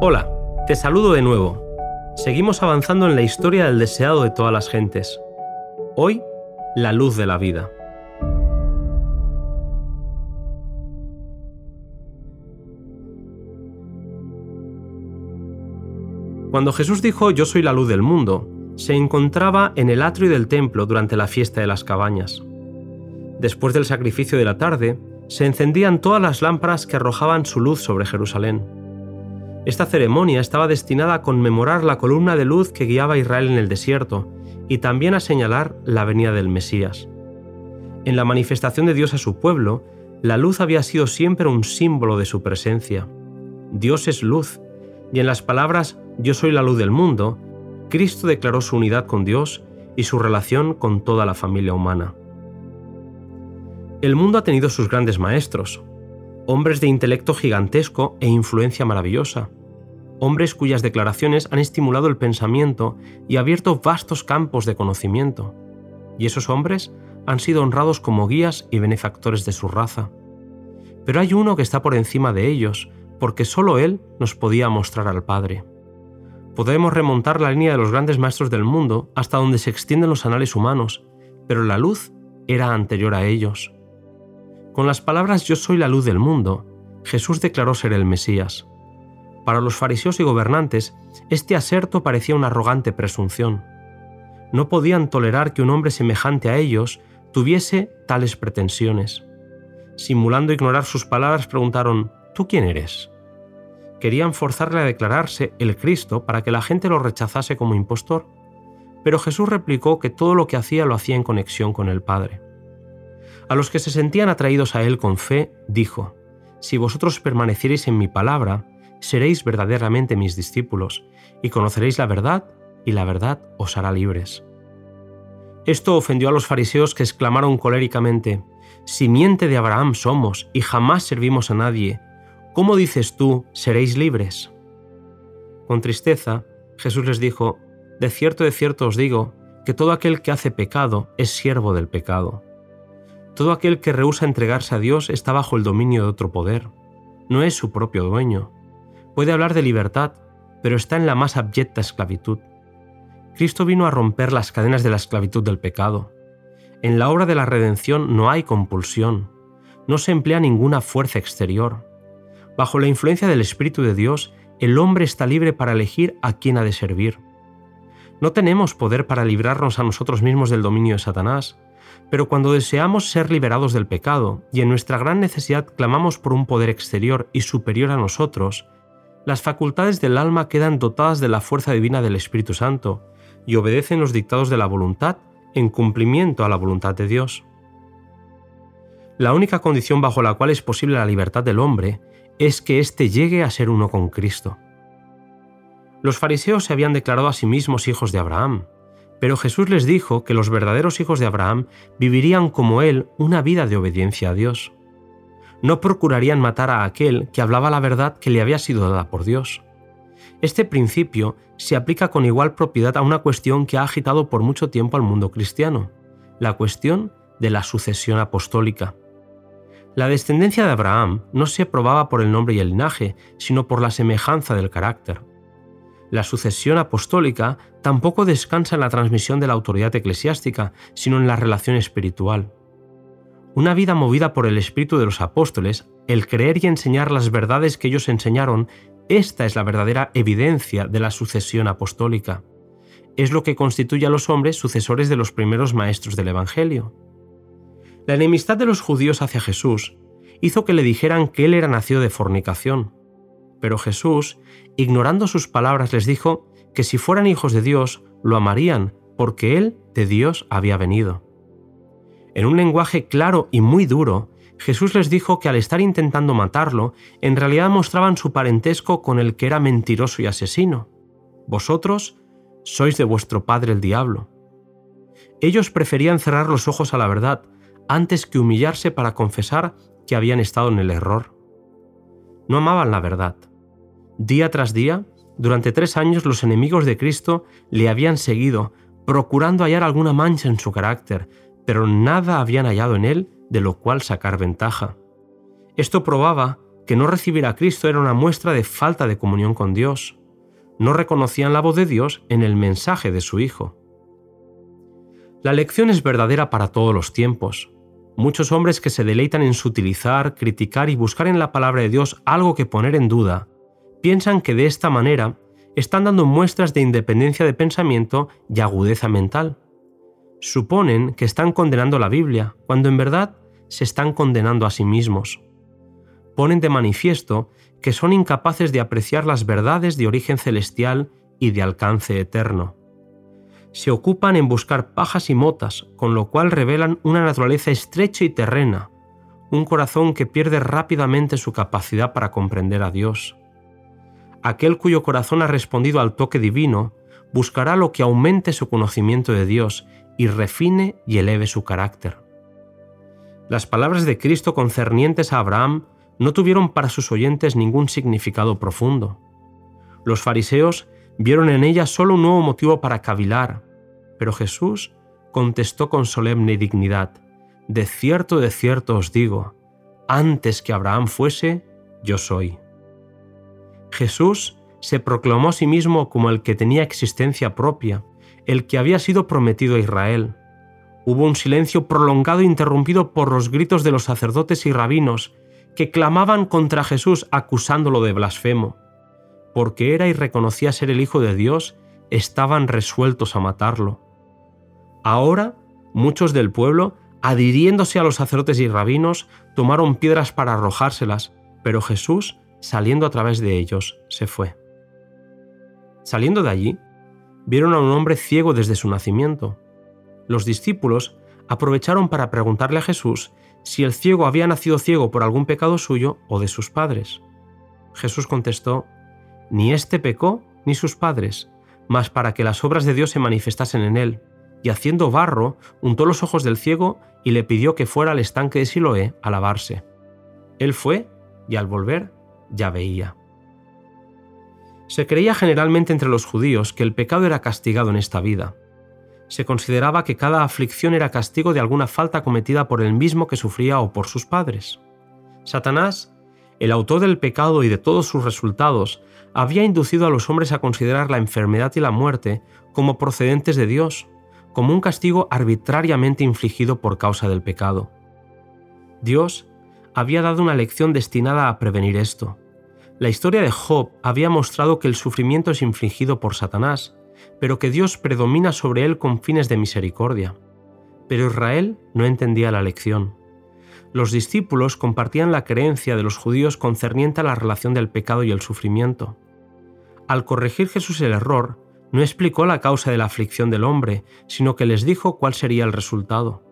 Hola, te saludo de nuevo. Seguimos avanzando en la historia del deseado de todas las gentes. Hoy, la luz de la vida. Cuando Jesús dijo Yo soy la luz del mundo, se encontraba en el atrio del templo durante la fiesta de las cabañas. Después del sacrificio de la tarde, se encendían todas las lámparas que arrojaban su luz sobre Jerusalén. Esta ceremonia estaba destinada a conmemorar la columna de luz que guiaba a Israel en el desierto y también a señalar la venida del Mesías. En la manifestación de Dios a su pueblo, la luz había sido siempre un símbolo de su presencia. Dios es luz, y en las palabras Yo soy la luz del mundo, Cristo declaró su unidad con Dios y su relación con toda la familia humana. El mundo ha tenido sus grandes maestros, hombres de intelecto gigantesco e influencia maravillosa, hombres cuyas declaraciones han estimulado el pensamiento y abierto vastos campos de conocimiento, y esos hombres han sido honrados como guías y benefactores de su raza. Pero hay uno que está por encima de ellos, porque solo Él nos podía mostrar al Padre. Podemos remontar la línea de los grandes maestros del mundo hasta donde se extienden los anales humanos, pero la luz era anterior a ellos. Con las palabras Yo soy la luz del mundo, Jesús declaró ser el Mesías. Para los fariseos y gobernantes, este aserto parecía una arrogante presunción. No podían tolerar que un hombre semejante a ellos tuviese tales pretensiones. Simulando ignorar sus palabras, preguntaron, ¿Tú quién eres? Querían forzarle a declararse el Cristo para que la gente lo rechazase como impostor, pero Jesús replicó que todo lo que hacía lo hacía en conexión con el Padre. A los que se sentían atraídos a él con fe, dijo, Si vosotros permaneciereis en mi palabra, seréis verdaderamente mis discípulos, y conoceréis la verdad, y la verdad os hará libres. Esto ofendió a los fariseos que exclamaron coléricamente, Simiente de Abraham somos, y jamás servimos a nadie. ¿Cómo dices tú, seréis libres? Con tristeza, Jesús les dijo, De cierto, de cierto os digo, que todo aquel que hace pecado es siervo del pecado. Todo aquel que rehúsa entregarse a Dios está bajo el dominio de otro poder. No es su propio dueño. Puede hablar de libertad, pero está en la más abyecta esclavitud. Cristo vino a romper las cadenas de la esclavitud del pecado. En la obra de la redención no hay compulsión, no se emplea ninguna fuerza exterior. Bajo la influencia del Espíritu de Dios, el hombre está libre para elegir a quién ha de servir. No tenemos poder para librarnos a nosotros mismos del dominio de Satanás, pero cuando deseamos ser liberados del pecado y en nuestra gran necesidad clamamos por un poder exterior y superior a nosotros, las facultades del alma quedan dotadas de la fuerza divina del Espíritu Santo y obedecen los dictados de la voluntad en cumplimiento a la voluntad de Dios. La única condición bajo la cual es posible la libertad del hombre es que éste llegue a ser uno con Cristo. Los fariseos se habían declarado a sí mismos hijos de Abraham, pero Jesús les dijo que los verdaderos hijos de Abraham vivirían como él una vida de obediencia a Dios. No procurarían matar a aquel que hablaba la verdad que le había sido dada por Dios. Este principio se aplica con igual propiedad a una cuestión que ha agitado por mucho tiempo al mundo cristiano, la cuestión de la sucesión apostólica. La descendencia de Abraham no se probaba por el nombre y el linaje, sino por la semejanza del carácter. La sucesión apostólica tampoco descansa en la transmisión de la autoridad eclesiástica, sino en la relación espiritual. Una vida movida por el espíritu de los apóstoles, el creer y enseñar las verdades que ellos enseñaron, esta es la verdadera evidencia de la sucesión apostólica. Es lo que constituye a los hombres sucesores de los primeros maestros del Evangelio. La enemistad de los judíos hacia Jesús hizo que le dijeran que él era nacido de fornicación, pero Jesús, ignorando sus palabras, les dijo que si fueran hijos de Dios, lo amarían, porque Él de Dios había venido. En un lenguaje claro y muy duro, Jesús les dijo que al estar intentando matarlo, en realidad mostraban su parentesco con el que era mentiroso y asesino. Vosotros sois de vuestro padre el diablo. Ellos preferían cerrar los ojos a la verdad antes que humillarse para confesar que habían estado en el error. No amaban la verdad. Día tras día, durante tres años los enemigos de Cristo le habían seguido, procurando hallar alguna mancha en su carácter, pero nada habían hallado en él de lo cual sacar ventaja. Esto probaba que no recibir a Cristo era una muestra de falta de comunión con Dios. No reconocían la voz de Dios en el mensaje de su Hijo. La lección es verdadera para todos los tiempos. Muchos hombres que se deleitan en sutilizar, criticar y buscar en la palabra de Dios algo que poner en duda, piensan que de esta manera están dando muestras de independencia de pensamiento y agudeza mental. Suponen que están condenando la Biblia, cuando en verdad se están condenando a sí mismos. Ponen de manifiesto que son incapaces de apreciar las verdades de origen celestial y de alcance eterno se ocupan en buscar pajas y motas, con lo cual revelan una naturaleza estrecha y terrena, un corazón que pierde rápidamente su capacidad para comprender a Dios. Aquel cuyo corazón ha respondido al toque divino buscará lo que aumente su conocimiento de Dios y refine y eleve su carácter. Las palabras de Cristo concernientes a Abraham no tuvieron para sus oyentes ningún significado profundo. Los fariseos vieron en ellas solo un nuevo motivo para cavilar, pero Jesús contestó con solemne dignidad, De cierto, de cierto os digo, antes que Abraham fuese, yo soy. Jesús se proclamó a sí mismo como el que tenía existencia propia, el que había sido prometido a Israel. Hubo un silencio prolongado interrumpido por los gritos de los sacerdotes y rabinos, que clamaban contra Jesús acusándolo de blasfemo. Porque era y reconocía ser el Hijo de Dios, estaban resueltos a matarlo. Ahora, muchos del pueblo, adhiriéndose a los sacerdotes y rabinos, tomaron piedras para arrojárselas, pero Jesús, saliendo a través de ellos, se fue. Saliendo de allí, vieron a un hombre ciego desde su nacimiento. Los discípulos aprovecharon para preguntarle a Jesús si el ciego había nacido ciego por algún pecado suyo o de sus padres. Jesús contestó, Ni éste pecó ni sus padres, mas para que las obras de Dios se manifestasen en él y haciendo barro, untó los ojos del ciego y le pidió que fuera al estanque de Siloé a lavarse. Él fue y al volver ya veía. Se creía generalmente entre los judíos que el pecado era castigado en esta vida. Se consideraba que cada aflicción era castigo de alguna falta cometida por el mismo que sufría o por sus padres. Satanás, el autor del pecado y de todos sus resultados, había inducido a los hombres a considerar la enfermedad y la muerte como procedentes de Dios como un castigo arbitrariamente infligido por causa del pecado. Dios había dado una lección destinada a prevenir esto. La historia de Job había mostrado que el sufrimiento es infligido por Satanás, pero que Dios predomina sobre él con fines de misericordia. Pero Israel no entendía la lección. Los discípulos compartían la creencia de los judíos concerniente a la relación del pecado y el sufrimiento. Al corregir Jesús el error, no explicó la causa de la aflicción del hombre, sino que les dijo cuál sería el resultado.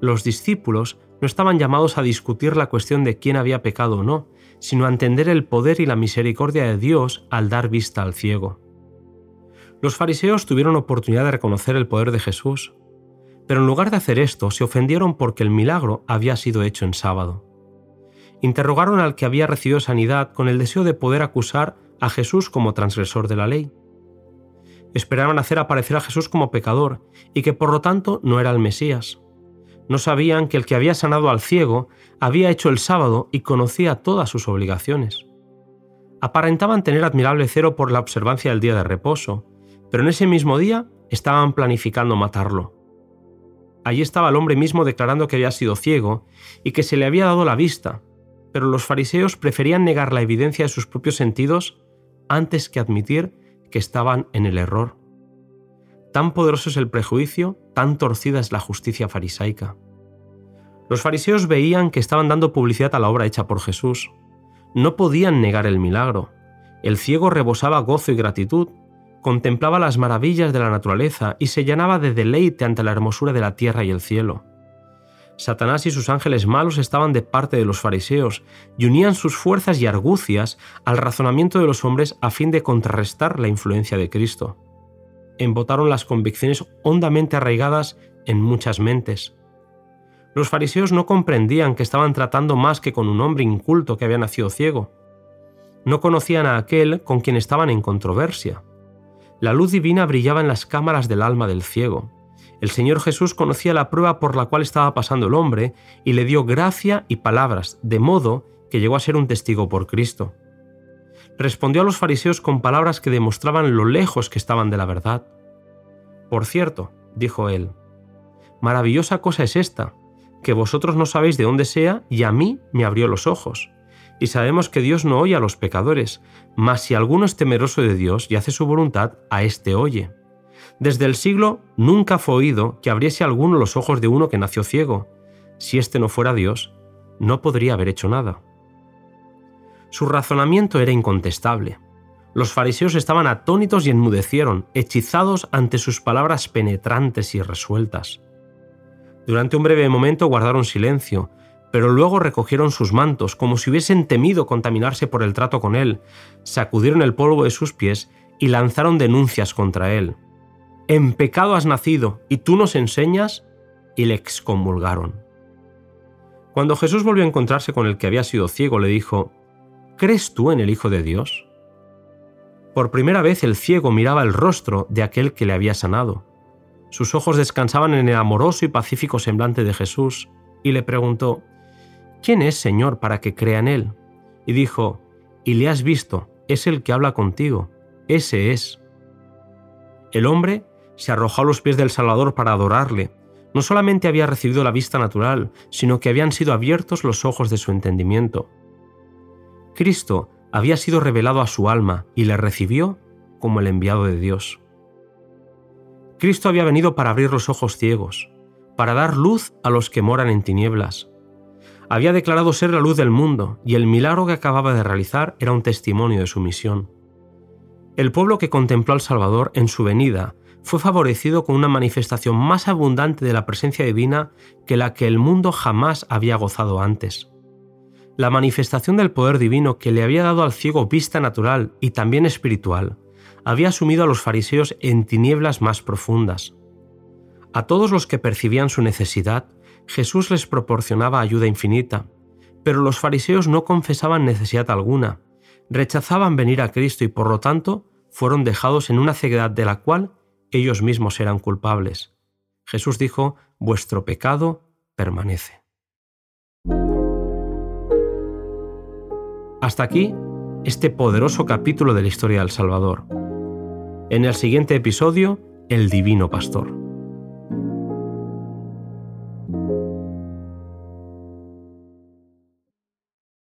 Los discípulos no estaban llamados a discutir la cuestión de quién había pecado o no, sino a entender el poder y la misericordia de Dios al dar vista al ciego. Los fariseos tuvieron oportunidad de reconocer el poder de Jesús, pero en lugar de hacer esto se ofendieron porque el milagro había sido hecho en sábado. Interrogaron al que había recibido sanidad con el deseo de poder acusar a Jesús como transgresor de la ley esperaban hacer aparecer a Jesús como pecador y que por lo tanto no era el Mesías. No sabían que el que había sanado al ciego había hecho el sábado y conocía todas sus obligaciones. Aparentaban tener admirable cero por la observancia del día de reposo, pero en ese mismo día estaban planificando matarlo. Allí estaba el hombre mismo declarando que había sido ciego y que se le había dado la vista, pero los fariseos preferían negar la evidencia de sus propios sentidos antes que admitir que estaban en el error. Tan poderoso es el prejuicio, tan torcida es la justicia farisaica. Los fariseos veían que estaban dando publicidad a la obra hecha por Jesús. No podían negar el milagro. El ciego rebosaba gozo y gratitud, contemplaba las maravillas de la naturaleza y se llenaba de deleite ante la hermosura de la tierra y el cielo. Satanás y sus ángeles malos estaban de parte de los fariseos y unían sus fuerzas y argucias al razonamiento de los hombres a fin de contrarrestar la influencia de Cristo. Embotaron las convicciones hondamente arraigadas en muchas mentes. Los fariseos no comprendían que estaban tratando más que con un hombre inculto que había nacido ciego. No conocían a aquel con quien estaban en controversia. La luz divina brillaba en las cámaras del alma del ciego el Señor Jesús conocía la prueba por la cual estaba pasando el hombre y le dio gracia y palabras, de modo que llegó a ser un testigo por Cristo. Respondió a los fariseos con palabras que demostraban lo lejos que estaban de la verdad. Por cierto, dijo él, maravillosa cosa es esta, que vosotros no sabéis de dónde sea y a mí me abrió los ojos. Y sabemos que Dios no oye a los pecadores, mas si alguno es temeroso de Dios y hace su voluntad, a éste oye. Desde el siglo nunca fue oído que abriese alguno los ojos de uno que nació ciego. Si éste no fuera Dios, no podría haber hecho nada. Su razonamiento era incontestable. Los fariseos estaban atónitos y enmudecieron, hechizados ante sus palabras penetrantes y resueltas. Durante un breve momento guardaron silencio, pero luego recogieron sus mantos como si hubiesen temido contaminarse por el trato con él, sacudieron el polvo de sus pies y lanzaron denuncias contra él. En pecado has nacido y tú nos enseñas, y le excomulgaron. Cuando Jesús volvió a encontrarse con el que había sido ciego, le dijo, ¿Crees tú en el Hijo de Dios? Por primera vez el ciego miraba el rostro de aquel que le había sanado. Sus ojos descansaban en el amoroso y pacífico semblante de Jesús, y le preguntó, ¿Quién es, Señor, para que crea en él? Y dijo, Y le has visto, es el que habla contigo, ese es. El hombre se arrojó a los pies del Salvador para adorarle. No solamente había recibido la vista natural, sino que habían sido abiertos los ojos de su entendimiento. Cristo había sido revelado a su alma y le recibió como el enviado de Dios. Cristo había venido para abrir los ojos ciegos, para dar luz a los que moran en tinieblas. Había declarado ser la luz del mundo y el milagro que acababa de realizar era un testimonio de su misión. El pueblo que contempló al Salvador en su venida fue favorecido con una manifestación más abundante de la presencia divina que la que el mundo jamás había gozado antes la manifestación del poder divino que le había dado al ciego vista natural y también espiritual, había sumido a los fariseos en tinieblas más profundas. A todos los que percibían su necesidad, Jesús les proporcionaba ayuda infinita, pero los fariseos no confesaban necesidad alguna, rechazaban venir a Cristo y por lo tanto fueron dejados en una ceguedad de la cual ellos mismos eran culpables. Jesús dijo, vuestro pecado permanece. Hasta aquí este poderoso capítulo de la historia del Salvador. En el siguiente episodio, el Divino Pastor.